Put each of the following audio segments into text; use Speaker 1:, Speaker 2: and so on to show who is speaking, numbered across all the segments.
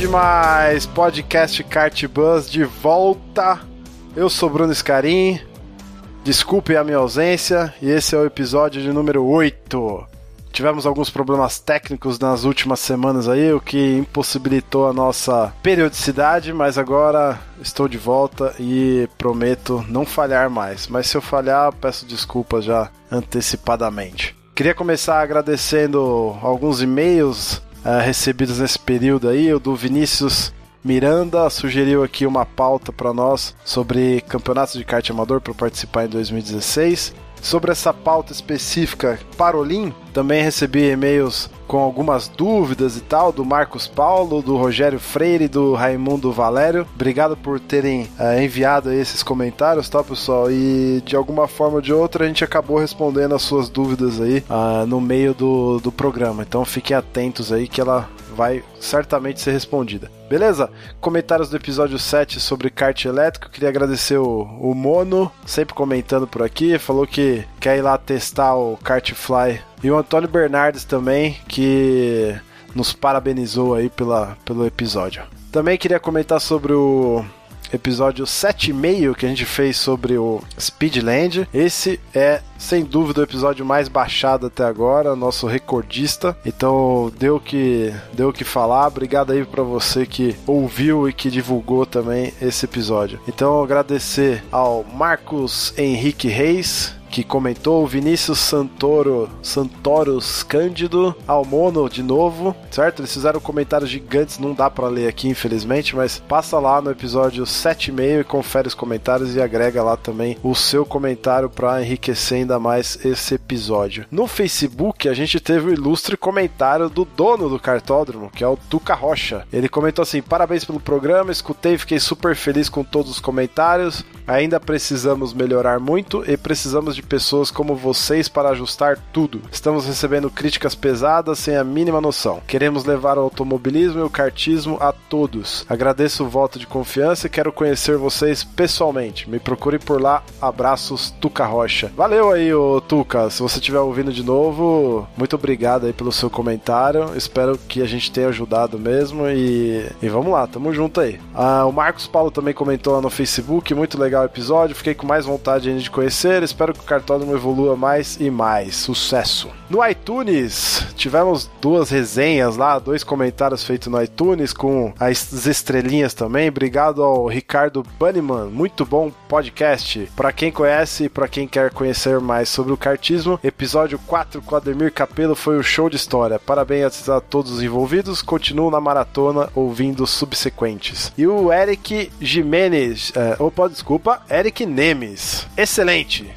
Speaker 1: Demais! Podcast Kart Bus de volta. Eu sou Bruno Scarim. Desculpe a minha ausência e esse é o episódio de número 8. Tivemos alguns problemas técnicos nas últimas semanas aí, o que impossibilitou a nossa periodicidade, mas agora estou de volta e prometo não falhar mais. Mas se eu falhar, peço desculpas já antecipadamente. Queria começar agradecendo alguns e-mails uh, recebidos nesse período aí. O do Vinícius Miranda sugeriu aqui uma pauta para nós sobre campeonatos de kart amador para participar em 2016. Sobre essa pauta específica Parolim, também recebi e-mails com algumas dúvidas e tal, do Marcos Paulo, do Rogério Freire do Raimundo Valério. Obrigado por terem uh, enviado esses comentários, tá, pessoal? E de alguma forma ou de outra a gente acabou respondendo as suas dúvidas aí uh, no meio do, do programa. Então fiquem atentos aí que ela vai certamente ser respondida. Beleza? Comentários do episódio 7 sobre kart elétrico. Queria agradecer o, o Mono, sempre comentando por aqui. Falou que quer ir lá testar o Kartfly. E o Antônio Bernardes também, que nos parabenizou aí pela, pelo episódio. Também queria comentar sobre o episódio 7,5 que a gente fez sobre o Speedland. Esse é, sem dúvida, o episódio mais baixado até agora, nosso recordista. Então, deu que deu que falar. Obrigado aí para você que ouviu e que divulgou também esse episódio. Então, agradecer ao Marcos Henrique Reis, que comentou, o Vinícius Santoro, Santoros Cândido, Almono de novo, certo? Eles fizeram comentários gigantes, não dá para ler aqui, infelizmente, mas passa lá no episódio 7,5 e confere os comentários e agrega lá também o seu comentário para enriquecer ainda mais esse episódio. No Facebook, a gente teve o ilustre comentário do dono do cartódromo, que é o Tuca Rocha. Ele comentou assim: parabéns pelo programa, escutei, fiquei super feliz com todos os comentários. Ainda precisamos melhorar muito e precisamos de pessoas como vocês para ajustar tudo. Estamos recebendo críticas pesadas sem a mínima noção. Queremos levar o automobilismo e o kartismo a todos. Agradeço o voto de confiança e quero conhecer vocês pessoalmente. Me procure por lá. Abraços, Tuca Rocha. Valeu aí, ô Tuca. Se você estiver ouvindo de novo, muito obrigado aí pelo seu comentário. Espero que a gente tenha ajudado mesmo e, e vamos lá, tamo junto aí. Ah, o Marcos Paulo também comentou lá no Facebook, muito legal o episódio. Fiquei com mais vontade ainda de conhecer. Espero que cartódromo evolua mais e mais. Sucesso! No iTunes, tivemos duas resenhas lá, dois comentários feitos no iTunes com as estrelinhas também. Obrigado ao Ricardo Bunnyman, muito bom podcast. Para quem conhece e para quem quer conhecer mais sobre o kartismo, episódio 4 com Ademir Capelo foi um show de história. Parabéns a todos os envolvidos. Continuo na maratona ouvindo subsequentes. E o Eric Jimenez, é, opa, desculpa, Eric Nemes. Excelente!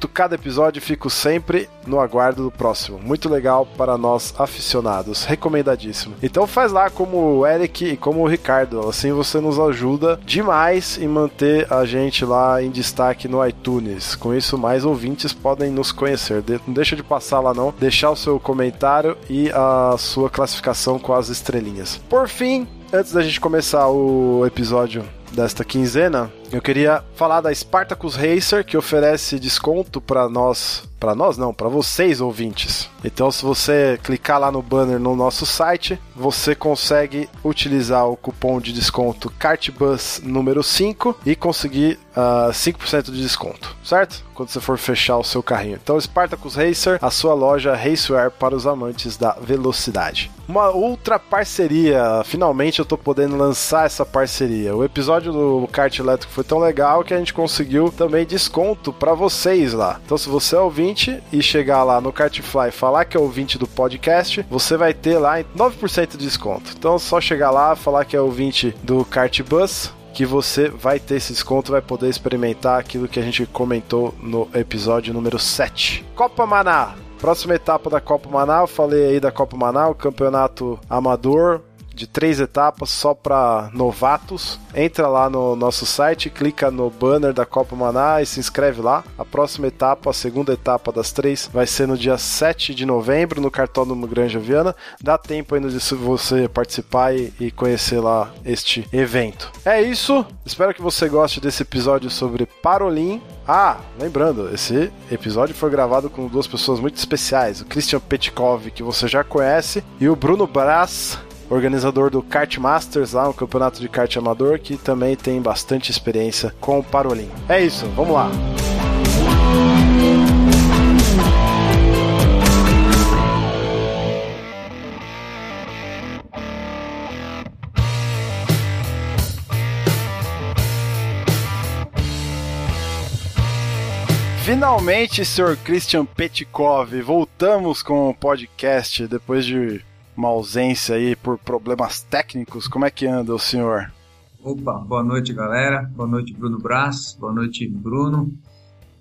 Speaker 1: Escuto cada episódio e fico sempre no aguardo do próximo. Muito legal para nós aficionados. Recomendadíssimo. Então faz lá como o Eric e como o Ricardo. Assim você nos ajuda demais em manter a gente lá em destaque no iTunes. Com isso, mais ouvintes podem nos conhecer. Não deixa de passar lá não, deixar o seu comentário e a sua classificação com as estrelinhas. Por fim, antes da gente começar o episódio desta quinzena, eu queria falar da Spartacus Racer, que oferece desconto para nós, para nós não, para vocês ouvintes. Então, se você clicar lá no banner no nosso site, você consegue utilizar o cupom de desconto CartBus número 5 e conseguir uh, 5% de desconto, certo? Quando você for fechar o seu carrinho. Então, Spartacus Racer, a sua loja Raceware para os amantes da velocidade. Uma outra parceria, finalmente eu tô podendo lançar essa parceria. O episódio do kart elétrico foi tão legal que a gente conseguiu também desconto para vocês lá. Então, se você é ouvinte e chegar lá no Kartfly e falar que é ouvinte do podcast, você vai ter lá 9% de desconto. Então, é só chegar lá, falar que é ouvinte do Kartbus, que você vai ter esse desconto, vai poder experimentar aquilo que a gente comentou no episódio número 7. Copa Maná, Próxima etapa da Copa Manaus, falei aí da Copa Manaus, campeonato amador, de três etapas só para novatos. Entra lá no nosso site, clica no banner da Copa Maná e se inscreve lá. A próxima etapa, a segunda etapa das três, vai ser no dia 7 de novembro no Cartódromo Granja Viana. Dá tempo ainda de você participar e, conhecer lá este evento. É isso. Espero que você goste desse episódio sobre Parolim. Ah, lembrando, esse episódio foi gravado com duas pessoas muito especiais: o Christian Petkov, que você já conhece, e o Bruno Brás, organizador do Kart Masters, lá um campeonato de kart amador, que também tem bastante experiência com o Parolim. É isso, vamos lá. Finalmente, Sr. Christian Petkov, voltamos com o podcast depois de uma ausência aí por problemas técnicos. Como é que anda o senhor?
Speaker 2: Opa, boa noite, galera. Boa noite, Bruno Brás. Boa noite, Bruno.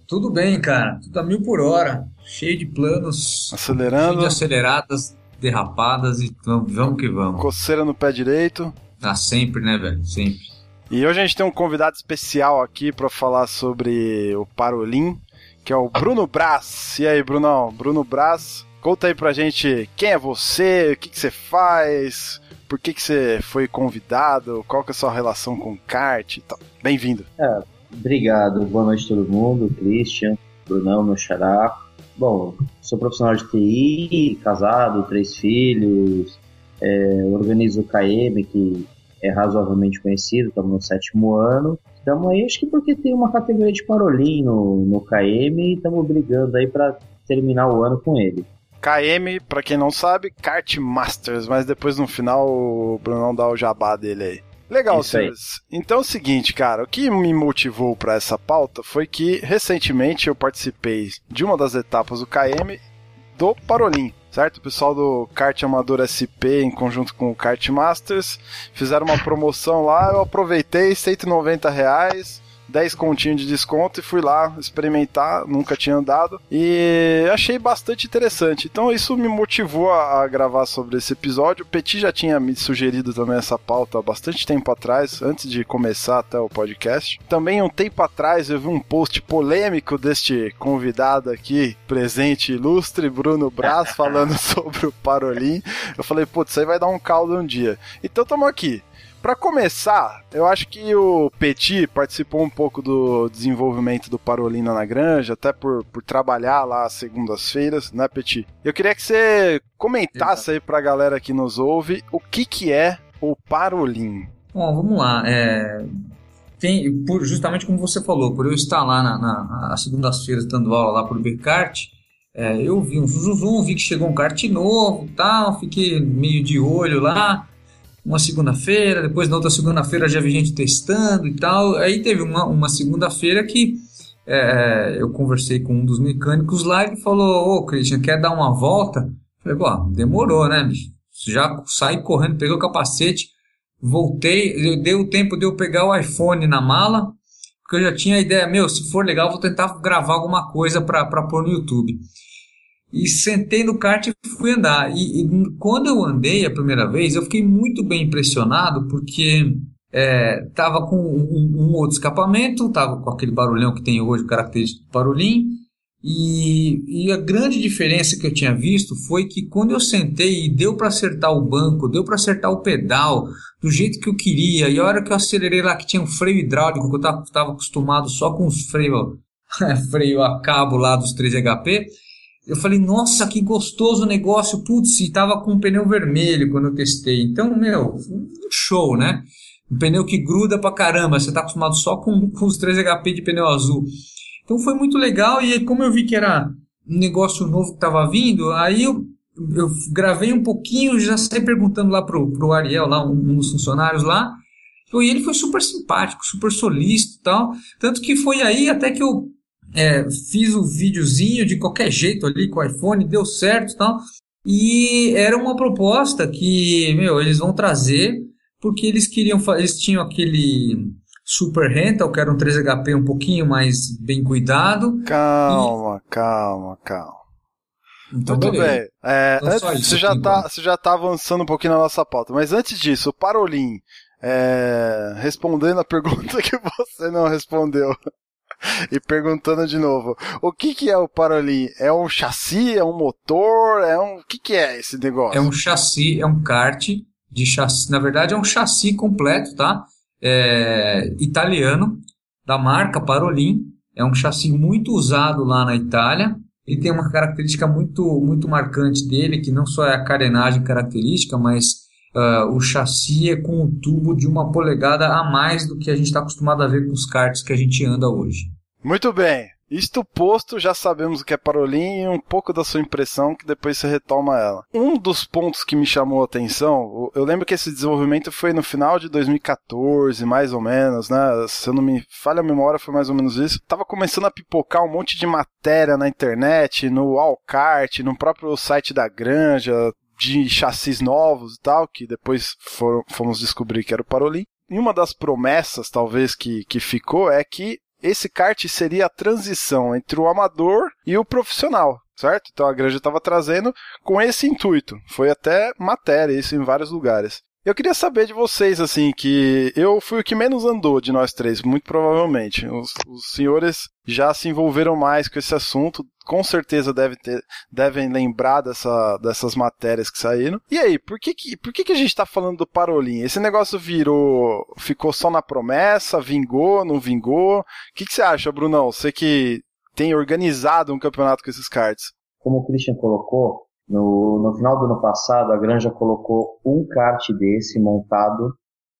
Speaker 2: Tudo bem, cara. Tudo a mil por hora. Cheio de planos.
Speaker 1: Acelerando. Cheio
Speaker 2: de aceleradas, derrapadas e vamos que vamos.
Speaker 1: Coceira no pé direito.
Speaker 2: Ah, sempre, né, velho? Sempre.
Speaker 1: E hoje a gente tem um convidado especial aqui para falar sobre o Parolim, que é o Bruno Brás. E aí, Brunão? Bruno Brás, Conta aí pra gente quem é você, o que, que você faz, por que, que você foi convidado, qual que é a sua relação com kart e tal. Bem-vindo.
Speaker 3: É, obrigado, boa noite a todo mundo, Christian, Brunão, meu xará. Bom, sou profissional de TI, casado, três filhos, é, organizo o KM, que é razoavelmente conhecido, estamos no sétimo ano. Estamos aí, acho que porque tem uma categoria de parolim no, no KM e estamos brigando aí para terminar o ano com ele.
Speaker 1: KM, pra quem não sabe, Kart Masters, mas depois no final o Brunão dá o jabá dele aí. Legal, senhores. Então é o seguinte, cara, o que me motivou para essa pauta foi que recentemente eu participei de uma das etapas do KM do Parolim, certo? O pessoal do Kart Amador SP em conjunto com o Kart Masters fizeram uma promoção lá, eu aproveitei 190 reais 10 continhos de desconto e fui lá experimentar, nunca tinha andado e achei bastante interessante. Então isso me motivou a, a gravar sobre esse episódio. O Petit já tinha me sugerido também essa pauta há bastante tempo atrás, antes de começar até o podcast. Também um tempo atrás eu vi um post polêmico deste convidado aqui, presente ilustre, Bruno Braz, falando sobre o Parolim. Eu falei, putz, isso aí vai dar um caldo um dia. Então estamos aqui. Para começar, eu acho que o Petit participou um pouco do desenvolvimento do Parolina na Granja, até por, por trabalhar lá às segundas-feiras, né, Petit? Eu queria que você comentasse aí pra galera que nos ouve o que, que é o Parolim.
Speaker 2: Bom, vamos lá. É... Tem, por, justamente como você falou, por eu estar lá na, na segundas-feiras dando aula lá por Becart, é, eu vi um Zuzum, vi que chegou um kart novo tal, fiquei meio de olho lá uma segunda-feira, depois na outra segunda-feira já vi gente testando e tal. Aí teve uma, uma segunda-feira que é, eu conversei com um dos mecânicos lá e falou: Ô Christian, quer dar uma volta? Falei: Pô, demorou, né? Já saí correndo, peguei o capacete, voltei, deu o tempo de eu pegar o iPhone na mala, porque eu já tinha a ideia: meu, se for legal, vou tentar gravar alguma coisa para pôr no YouTube e sentei no kart e fui andar. E, e, quando eu andei a primeira vez, eu fiquei muito bem impressionado porque é, com um, um, outro escapamento, tava com aquele barulhão que tem hoje, característico do barulhinho. E, e, a grande diferença que eu tinha visto foi que quando eu sentei e deu para acertar o banco, deu para acertar o pedal do jeito que eu queria, e a hora que eu acelerei lá que tinha um freio hidráulico, que eu estava acostumado só com os freios freio a cabo lá dos 3HP, eu falei, nossa, que gostoso o negócio, putz, e tava com um pneu vermelho quando eu testei. Então, meu, show, né? Um pneu que gruda pra caramba, você tá acostumado só com, com os 3 HP de pneu azul. Então foi muito legal, e como eu vi que era um negócio novo que tava vindo, aí eu, eu gravei um pouquinho, já saí perguntando lá pro, pro Ariel, lá, um, um dos funcionários lá, e ele foi super simpático, super solícito e tal. Tanto que foi aí até que eu é, fiz o videozinho de qualquer jeito ali com o iPhone, deu certo e tal. E era uma proposta que, meu, eles vão trazer porque eles queriam, eles tinham aquele Super Rental, que era um 3HP um pouquinho mais bem cuidado.
Speaker 1: Calma, e... calma, calma. Então, Muito bem. É, antes, você, já tá, você já tá avançando um pouquinho na nossa pauta, mas antes disso, o Parolim, é, respondendo a pergunta que você não respondeu. e perguntando de novo, o que que é o Parolim? É um chassi? É um motor? É um, o que que é esse negócio?
Speaker 2: É um chassi, é um kart de chassi, na verdade é um chassi completo, tá? É, italiano, da marca Parolin, é um chassi muito usado lá na Itália, ele tem uma característica muito, muito marcante dele, que não só é a carenagem característica, mas uh, o chassi é com um tubo de uma polegada a mais do que a gente está acostumado a ver com os karts que a gente anda hoje.
Speaker 1: Muito bem. Isto posto, já sabemos o que é Parolim e um pouco da sua impressão que depois você retoma ela. Um dos pontos que me chamou a atenção, eu lembro que esse desenvolvimento foi no final de 2014, mais ou menos, né? Se eu não me falha a memória, foi mais ou menos isso. Tava começando a pipocar um monte de matéria na internet, no Alcart, no próprio site da Granja, de chassis novos e tal, que depois foram, fomos descobrir que era o Parolim. E uma das promessas, talvez, que, que ficou é que esse kart seria a transição entre o amador e o profissional, certo? Então a Granja estava trazendo com esse intuito. Foi até matéria isso em vários lugares. Eu queria saber de vocês, assim, que eu fui o que menos andou de nós três, muito provavelmente. Os, os senhores já se envolveram mais com esse assunto, com certeza deve ter, devem lembrar dessa, dessas matérias que saíram. E aí, por que, que, por que, que a gente está falando do Parolim? Esse negócio virou, ficou só na promessa, vingou, não vingou? O que, que você acha, Brunão? Você que tem organizado um campeonato com esses cards.
Speaker 3: Como o Christian colocou, no, no final do ano passado, a Granja colocou um kart desse montado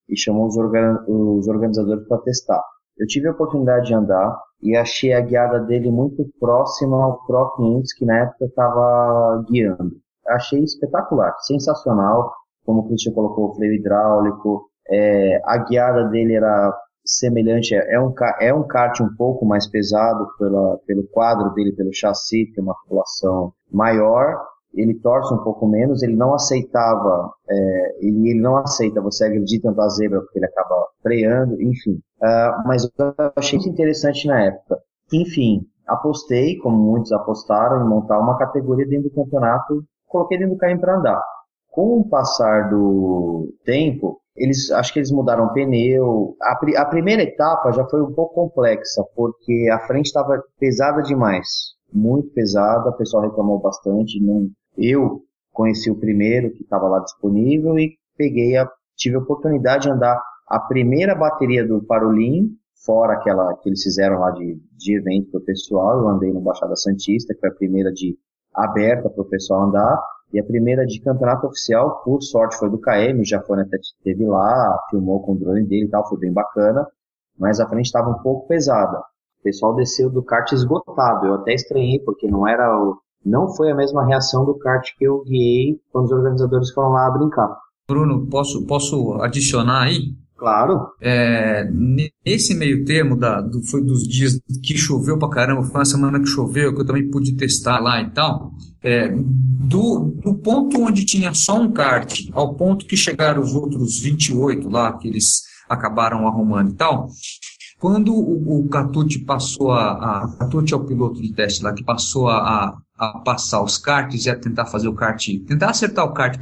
Speaker 3: e chamou os, organ, os organizadores para testar. Eu tive a oportunidade de andar e achei a guiada dele muito próxima ao Pro 500 que na época estava guiando. Achei espetacular, sensacional, como o Christian colocou o freio hidráulico, é, a guiada dele era semelhante, é um, é um kart um pouco mais pesado pela, pelo quadro dele, pelo chassi, tem uma articulação maior, ele torce um pouco menos, ele não aceitava, é, ele, ele não aceita você agredir tanto a zebra porque ele acaba freando, enfim. Uh, mas eu achei isso interessante na época. Enfim, apostei, como muitos apostaram, em montar uma categoria dentro do campeonato, coloquei dentro do carrinho para andar. Com o passar do tempo, eles acho que eles mudaram o pneu. A, a primeira etapa já foi um pouco complexa, porque a frente estava pesada demais muito pesada, o pessoal reclamou bastante. Não, eu conheci o primeiro que estava lá disponível e peguei a, tive a oportunidade de andar a primeira bateria do Parolim, fora aquela que eles fizeram lá de, de evento para o pessoal. Eu andei no Baixada Santista, que foi a primeira de aberta para o pessoal andar. E a primeira de campeonato oficial, por sorte, foi do KM, já foi até teve lá, filmou com o drone dele e tal, foi bem bacana. Mas a frente estava um pouco pesada. O pessoal desceu do kart esgotado. Eu até estranhei, porque não era o, não foi a mesma reação do kart que eu guiei quando os organizadores foram lá brincar.
Speaker 2: Bruno, posso, posso adicionar aí?
Speaker 3: Claro.
Speaker 2: É, nesse meio termo, da, do, foi dos dias que choveu pra caramba, foi uma semana que choveu, que eu também pude testar lá e tal. É, do, do ponto onde tinha só um kart ao ponto que chegaram os outros 28 lá, que eles acabaram arrumando e tal, quando o, o Catucci passou a, a Catucci é o piloto de teste lá que passou a, a passar os karts e a tentar fazer o kart, tentar acertar o kart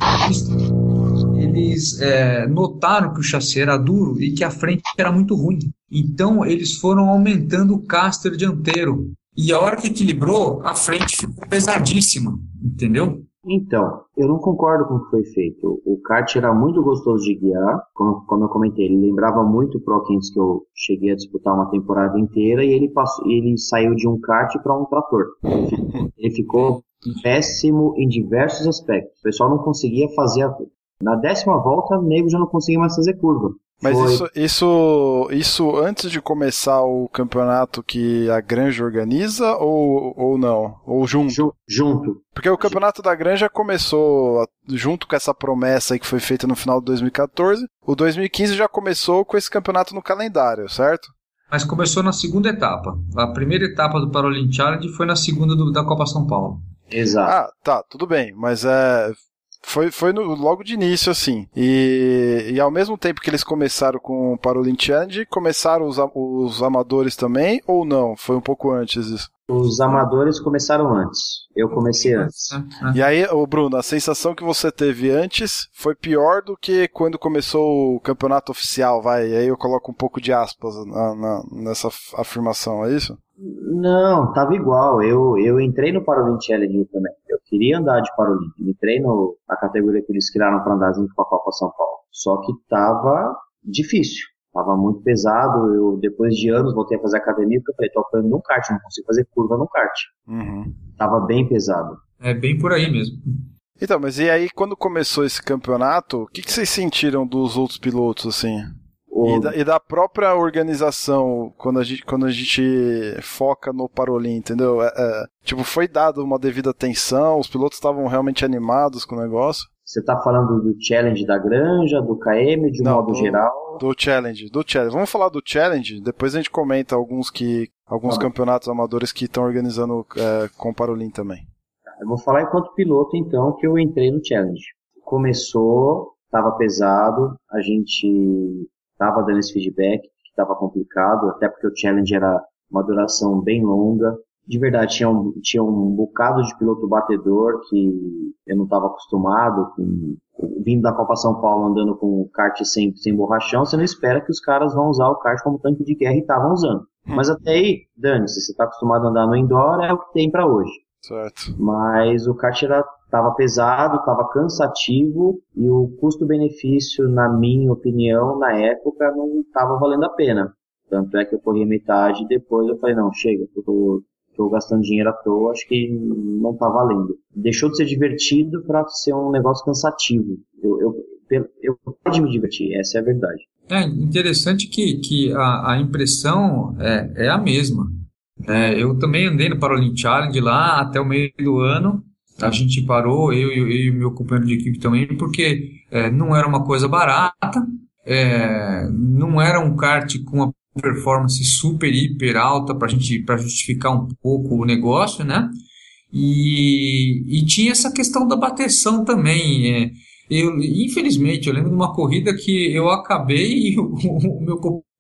Speaker 2: eles é, notaram que o chassi era duro e que a frente era muito ruim. Então eles foram aumentando o caster dianteiro. E a hora que equilibrou, a frente ficou pesadíssima, entendeu?
Speaker 3: Então, eu não concordo com o que foi feito. O kart era muito gostoso de guiar, como, como eu comentei, ele lembrava muito o Pro 500 que eu cheguei a disputar uma temporada inteira e ele passou, ele saiu de um kart para um trator. Ele ficou péssimo em diversos aspectos. O pessoal não conseguia fazer a, na décima volta, o nego já não conseguia mais fazer curva.
Speaker 1: Mas isso, isso, isso antes de começar o campeonato que a Granja organiza ou, ou não? Ou junto?
Speaker 3: junto.
Speaker 1: Porque o campeonato da Granja começou junto com essa promessa aí que foi feita no final de 2014. O 2015 já começou com esse campeonato no calendário, certo?
Speaker 2: Mas começou na segunda etapa. A primeira etapa do Paralympic Challenge foi na segunda do, da Copa São Paulo.
Speaker 3: Exato.
Speaker 1: Ah, tá, tudo bem. Mas é, Foi, foi no, logo de início, assim. E, e ao mesmo tempo que eles começaram com o Parolin Challenge, começaram os, os amadores também, ou não? Foi um pouco antes isso?
Speaker 3: Os amadores começaram antes. Eu comecei antes.
Speaker 1: E aí, ô Bruno, a sensação que você teve antes foi pior do que quando começou o campeonato oficial, vai? E aí eu coloco um pouco de aspas na, na, nessa afirmação, é isso?
Speaker 3: Não, tava igual. Eu, eu entrei no Paralympic Challenge também. Eu queria andar de Paralympic. Entrei no, na categoria que eles criaram para andar junto com a Copa São Paulo. Só que tava difícil. Tava muito pesado. Eu, depois de anos, voltei a fazer academia porque eu falei, tô apanhando no kart, não consigo fazer curva no kart. Uhum. Tava bem pesado.
Speaker 2: É bem por aí mesmo.
Speaker 1: Então, mas e aí, quando começou esse campeonato, o que, que vocês sentiram dos outros pilotos, assim? E da, e da, própria organização, quando a gente, quando a gente foca no Parolim, entendeu? É, é, tipo, foi dado uma devida atenção, os pilotos estavam realmente animados com o negócio.
Speaker 3: Você está falando do challenge da granja, do KM, de um Não, modo
Speaker 1: do,
Speaker 3: geral?
Speaker 1: Do challenge, do challenge. Vamos falar do challenge, depois a gente comenta alguns que alguns tá campeonatos amadores que estão organizando é, com o Parolim também.
Speaker 3: Eu vou falar enquanto piloto então que eu entrei no challenge. Começou, estava pesado, a gente estava dando esse feedback, que estava complicado, até porque o challenge era uma duração bem longa. De verdade, tinha um, tinha um bocado de piloto batedor que eu não estava acostumado, com, vindo da Copa São Paulo andando com kart sem, sem borrachão, você não espera que os caras vão usar o kart como tanque de guerra e estavam usando. Hum. Mas até aí, dane-se, você está acostumado a andar no indoor, é o que tem para hoje.
Speaker 1: Certo.
Speaker 3: Mas o kart era estava pesado, estava cansativo e o custo-benefício, na minha opinião, na época, não estava valendo a pena. Tanto é que eu corri metade e depois eu falei, não, chega, estou gastando dinheiro à toa, acho que não está valendo. Deixou de ser divertido para ser um negócio cansativo. Eu, eu, eu, eu de me divertir, essa é a verdade.
Speaker 2: É interessante que, que a, a impressão é, é a mesma. É, eu também andei no Paralympic Challenge lá até o meio do ano a gente parou, eu, e meu companheiro de equipe também, porque é, não era uma coisa barata, é, não era um kart com uma performance super, hiper alta para gente para justificar um pouco o negócio, né? E, e tinha essa questão da bateção também. É, eu, infelizmente, eu lembro de uma corrida que eu acabei e o, o meu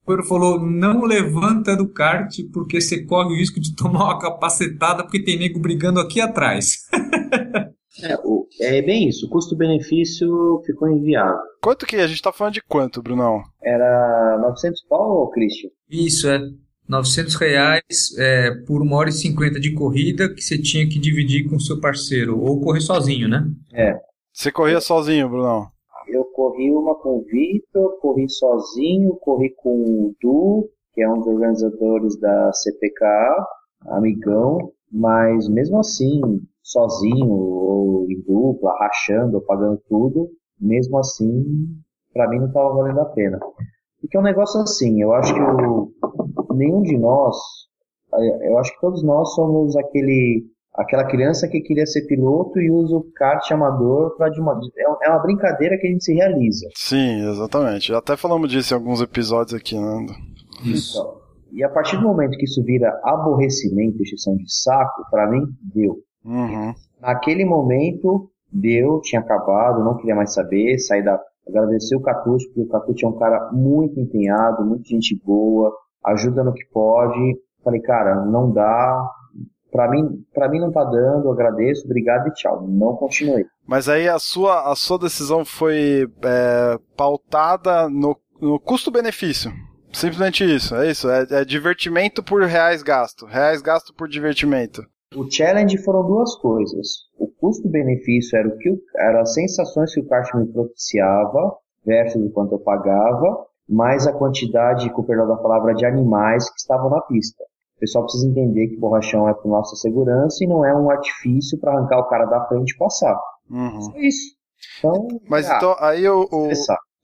Speaker 2: companheiro falou: não levanta do kart porque você corre o risco de tomar uma capacetada porque tem nego brigando aqui atrás.
Speaker 3: É, o, é bem isso, o custo-benefício ficou inviável.
Speaker 1: Quanto que? A gente tá falando de quanto, Brunão?
Speaker 3: Era 900 pau, Christian?
Speaker 2: Isso, é. 900 reais é, por uma hora e 50 de corrida que você tinha que dividir com o seu parceiro, ou correr sozinho, né?
Speaker 3: É.
Speaker 1: Você corria sozinho, Brunão?
Speaker 3: Eu corri uma com o Vitor, corri sozinho, corri com o Du, que é um dos organizadores da CPKA, amigão, mas mesmo assim, sozinho ou em dupla, rachando pagando tudo, mesmo assim, para mim não estava valendo a pena. Porque é um negócio assim, eu acho que o, nenhum de nós, eu acho que todos nós somos aquele aquela criança que queria ser piloto e usa o kart amador para de uma é, é uma brincadeira que a gente se realiza.
Speaker 1: Sim, exatamente. Até falamos disso em alguns episódios aqui, né?
Speaker 3: Isso. Então, e a partir do momento que isso vira aborrecimento, exceção de saco, para mim deu.
Speaker 1: Uhum.
Speaker 3: Naquele momento, deu, tinha acabado, não queria mais saber, saí da. Agradecer o Catucho, porque o Catucho é um cara muito empenhado, muito gente boa, ajuda no que pode. Falei, cara, não dá. Pra mim, pra mim não tá dando, agradeço, obrigado e tchau. Não continuei.
Speaker 1: Mas aí a sua, a sua decisão foi é, pautada no, no custo-benefício. Simplesmente isso, é isso. É, é divertimento por reais gasto. Reais gasto por divertimento.
Speaker 3: O challenge foram duas coisas. O custo-benefício era o que era as sensações que o kart me propiciava versus o quanto eu pagava, mais a quantidade, com o perdão da palavra, de animais que estavam na pista. O pessoal precisa entender que borrachão é para nossa segurança e não é um artifício para arrancar o cara da frente e passar.
Speaker 1: Uhum.
Speaker 3: É isso. Então,
Speaker 1: Mas ah, então, aí o...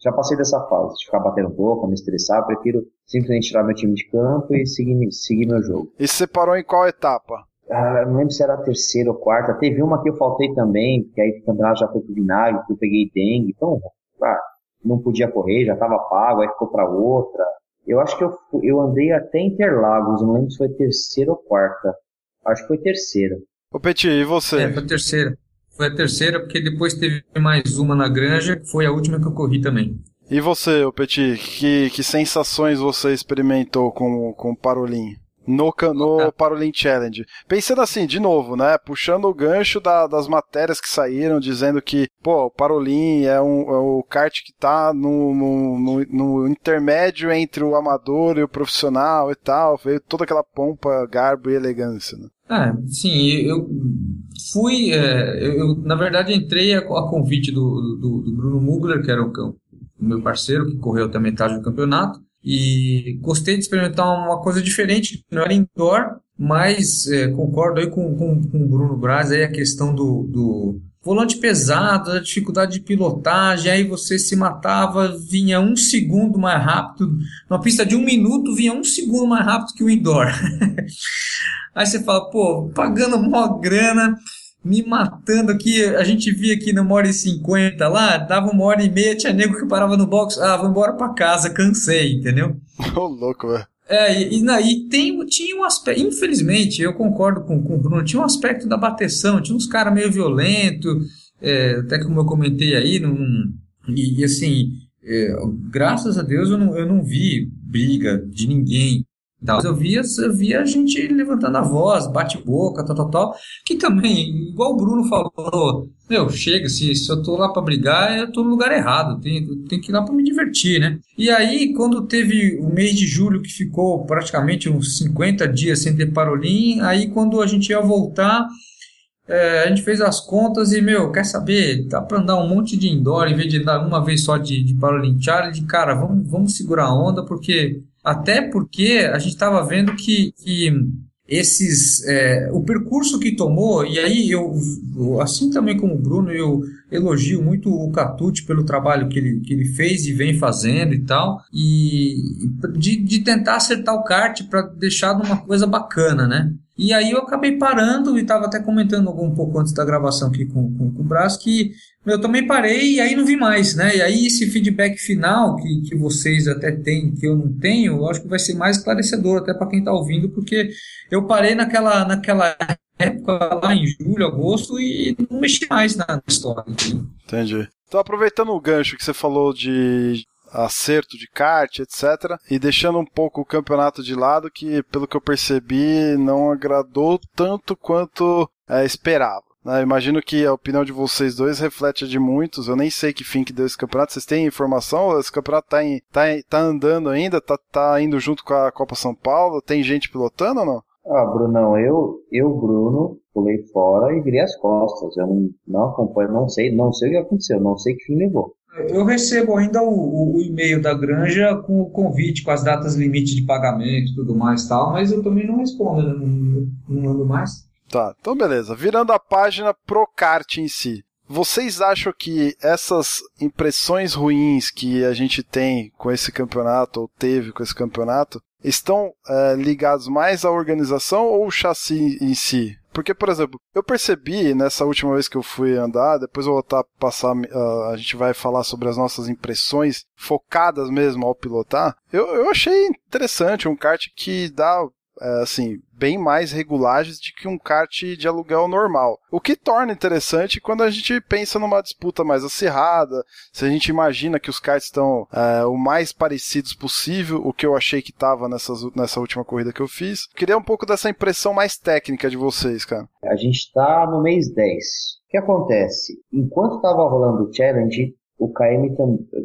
Speaker 3: Já passei dessa fase, de ficar batendo pouco, me estressar, prefiro simplesmente tirar meu time de campo e seguir, seguir meu jogo.
Speaker 1: E você parou em qual etapa?
Speaker 3: Ah, não lembro se era a terceira ou quarta. Teve uma que eu faltei também, que aí o campeonato já foi pro vinagre, que eu peguei dengue. Então, ah, não podia correr, já estava pago, aí ficou para outra. Eu acho que eu, eu andei até Interlagos, não lembro se foi terceira ou quarta. Acho que foi terceira.
Speaker 1: Ô Petit, e você?
Speaker 2: É, foi terceira. Foi a terceira, porque depois teve mais uma na granja, que foi a última que eu corri também.
Speaker 1: E você, Petit, que, que sensações você experimentou com, com o Parolim? No, no Parolin Challenge. Pensando assim, de novo, né? Puxando o gancho da, das matérias que saíram, dizendo que, pô, o Parolin é, um, é o kart que tá no, no, no, intermédio entre o amador e o profissional e tal. Veio toda aquela pompa, garbo e elegância, né?
Speaker 2: É, sim, eu fui, é, eu, na verdade entrei a, a convite do, do, do, Bruno Mugler, que era o, o meu parceiro, que correu até metade do campeonato, e gostei de experimentar uma coisa diferente, não era indoor, mas é, concordo aí com, com, com o Bruno Braz, aí a questão do, do volante pesado, a dificuldade de pilotagem, aí você se matava, vinha um segundo mais rápido, numa pista de um minuto vinha um segundo mais rápido que o indoor. aí você fala, pô, pagando mó grana, me matando aqui. A gente via aqui na hora e 50 lá, dava uma hora e meia, tinha nego que parava no box. Ah, vou embora pra casa, cansei, entendeu?
Speaker 1: Ô, oh, louco, velho.
Speaker 2: É, e, e, e tem, tinha um aspecto, infelizmente, eu concordo com, com o Bruno, tinha um aspecto da bateção, tinha uns caras meio violentos, é, até como eu comentei aí, num, e, e assim, é, graças a Deus eu não, eu não vi briga de ninguém Eu via, eu via a gente levantando a voz, bate-boca, tal, tal, tal. Que também, igual o Bruno falou, meu, chega, se, se eu tô lá para brigar, eu tô no lugar errado, tenho, tenho que ir lá para me divertir, né? E aí, quando teve o mês de julho, que ficou praticamente uns 50 dias sem ter parolim, aí quando a gente ia voltar, é, a gente fez as contas e, meu, quer saber? Dá para andar um monte de indoor em vez de dar uma vez só de, de Parolim Challenge. Cara, vamos, vamos segurar a onda, porque até porque a gente estava vendo que, que esses é, o percurso que tomou e aí eu assim também como o Bruno eu elogio muito o Catute pelo trabalho que ele, que ele fez e vem fazendo e tal e de, de tentar acertar o kart para deixar de uma coisa bacana né e aí eu acabei parando e estava até comentando um pouco antes da gravação aqui com, com, com o Brás que eu também parei e aí não vi mais, né? E aí esse feedback final que, que vocês até têm, que eu não tenho, eu acho que vai ser mais esclarecedor até para quem está ouvindo, porque eu parei naquela, naquela época lá em julho, agosto e não mexi mais na história.
Speaker 1: Entendi. Então aproveitando o gancho que você falou de acerto de kart, etc. E deixando um pouco o campeonato de lado, que pelo que eu percebi não agradou tanto quanto é, esperava. Né? Imagino que a opinião de vocês dois reflete a de muitos. Eu nem sei que fim que deu esse campeonato. Vocês têm informação? Esse campeonato tá, em, tá, tá andando ainda? Tá, tá indo junto com a Copa São Paulo? Tem gente pilotando ou não?
Speaker 3: Ah, Brunão, eu, eu, Bruno, pulei fora e virei as costas. Eu não, não acompanho, não sei, não sei o que aconteceu, não sei que fim levou.
Speaker 2: Eu recebo ainda o, o, e-mail da Granja com o convite, com as datas limite de pagamento e tudo mais tal, mas eu também não respondo, não, não ando mais.
Speaker 1: Tá, então beleza. Virando a página pro kart em si. Vocês acham que essas impressões ruins que a gente tem com esse campeonato, ou teve com esse campeonato, estão é, ligados mais à organização ou o chassi em si? Porque, por exemplo, eu percebi nessa última vez que eu fui andar, depois eu vou voltar a passar, uh, a gente vai falar sobre as nossas impressões focadas mesmo ao pilotar. Eu, eu achei interessante, um kart que dá assim, bem mais regulagens de que um kart de aluguel normal. O que torna interessante quando a gente pensa numa disputa mais acirrada, se a gente imagina que os karts estão é, o mais parecidos possível, o que eu achei que estava nessa última corrida que eu fiz. Queria um pouco dessa impressão mais técnica de vocês, cara.
Speaker 3: A gente está no mês 10. O que acontece? Enquanto estava rolando o challenge, o KM,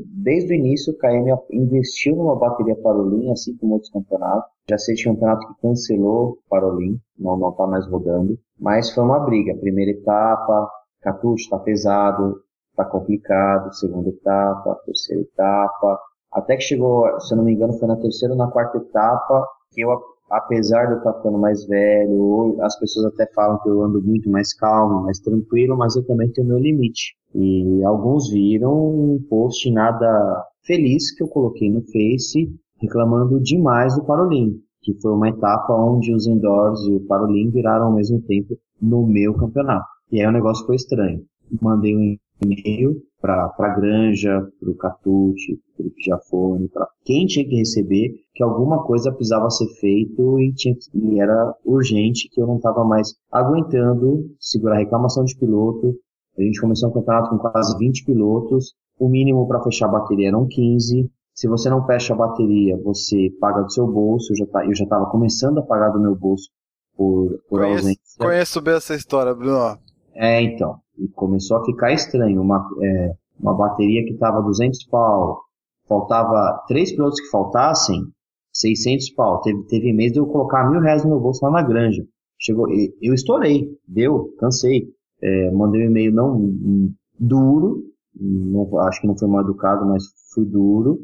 Speaker 3: desde o início, o KM investiu numa bateria Parolin, assim como outros campeonatos. Já sei de campeonato que cancelou o Parolin, não, não tá mais rodando. Mas foi uma briga. Primeira etapa, Catucho está pesado, está complicado. Segunda etapa, terceira etapa. Até que chegou, se eu não me engano, foi na terceira ou na quarta etapa que eu, apesar de eu estar ficando mais velho, as pessoas até falam que eu ando muito mais calmo, mais tranquilo, mas eu também tenho meu limite. E alguns viram um post nada feliz que eu coloquei no Face reclamando demais do Parolim, que foi uma etapa onde os indoors e o Parolim viraram ao mesmo tempo no meu campeonato. E aí o negócio foi estranho. Mandei um e-mail para a Granja, para o Catute, para o Giafone, para quem tinha que receber, que alguma coisa precisava ser feito e, tinha, e era urgente, que eu não estava mais aguentando segurar reclamação de piloto, A gente começou um campeonato com quase 20 pilotos, o mínimo para fechar a bateria eram 15. Se você não fecha a bateria, você paga do seu bolso. Eu já tá, eu já estava começando a pagar do meu bolso por, por
Speaker 1: conheço,
Speaker 3: ausência.
Speaker 1: Conheço bem essa história, Bruno.
Speaker 3: É, então. E começou a ficar estranho. Uma, é, uma bateria que estava 200 pau, faltava três pilotos que faltassem, 600 pau. Teve, teve mês de eu colocar mil reais no meu bolso lá na granja. Chegou, eu estourei, deu, cansei. É, mandei um e-mail não duro, não, acho que não foi mal educado, mas fui duro.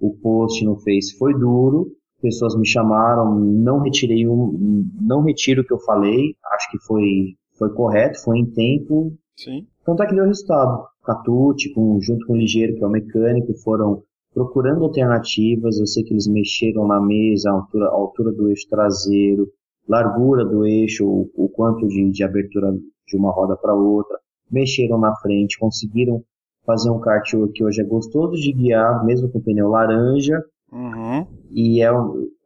Speaker 3: O post no Face foi duro. Pessoas me chamaram, não retirei um, não retiro o que eu falei. Acho que foi, foi correto, foi em tempo.
Speaker 1: Sim.
Speaker 3: Tanto é que deu resultado. Catute, com, junto com o Ligeiro, que é o mecânico, foram procurando alternativas. Eu sei que eles mexeram na mesa, a altura, a altura do eixo traseiro, largura do eixo, o, o quanto de, de abertura de uma roda para outra. Mexeram na frente, conseguiram fazer um kart que hoje é gostoso de guiar, mesmo com pneu laranja.
Speaker 1: Uhum.
Speaker 3: E é,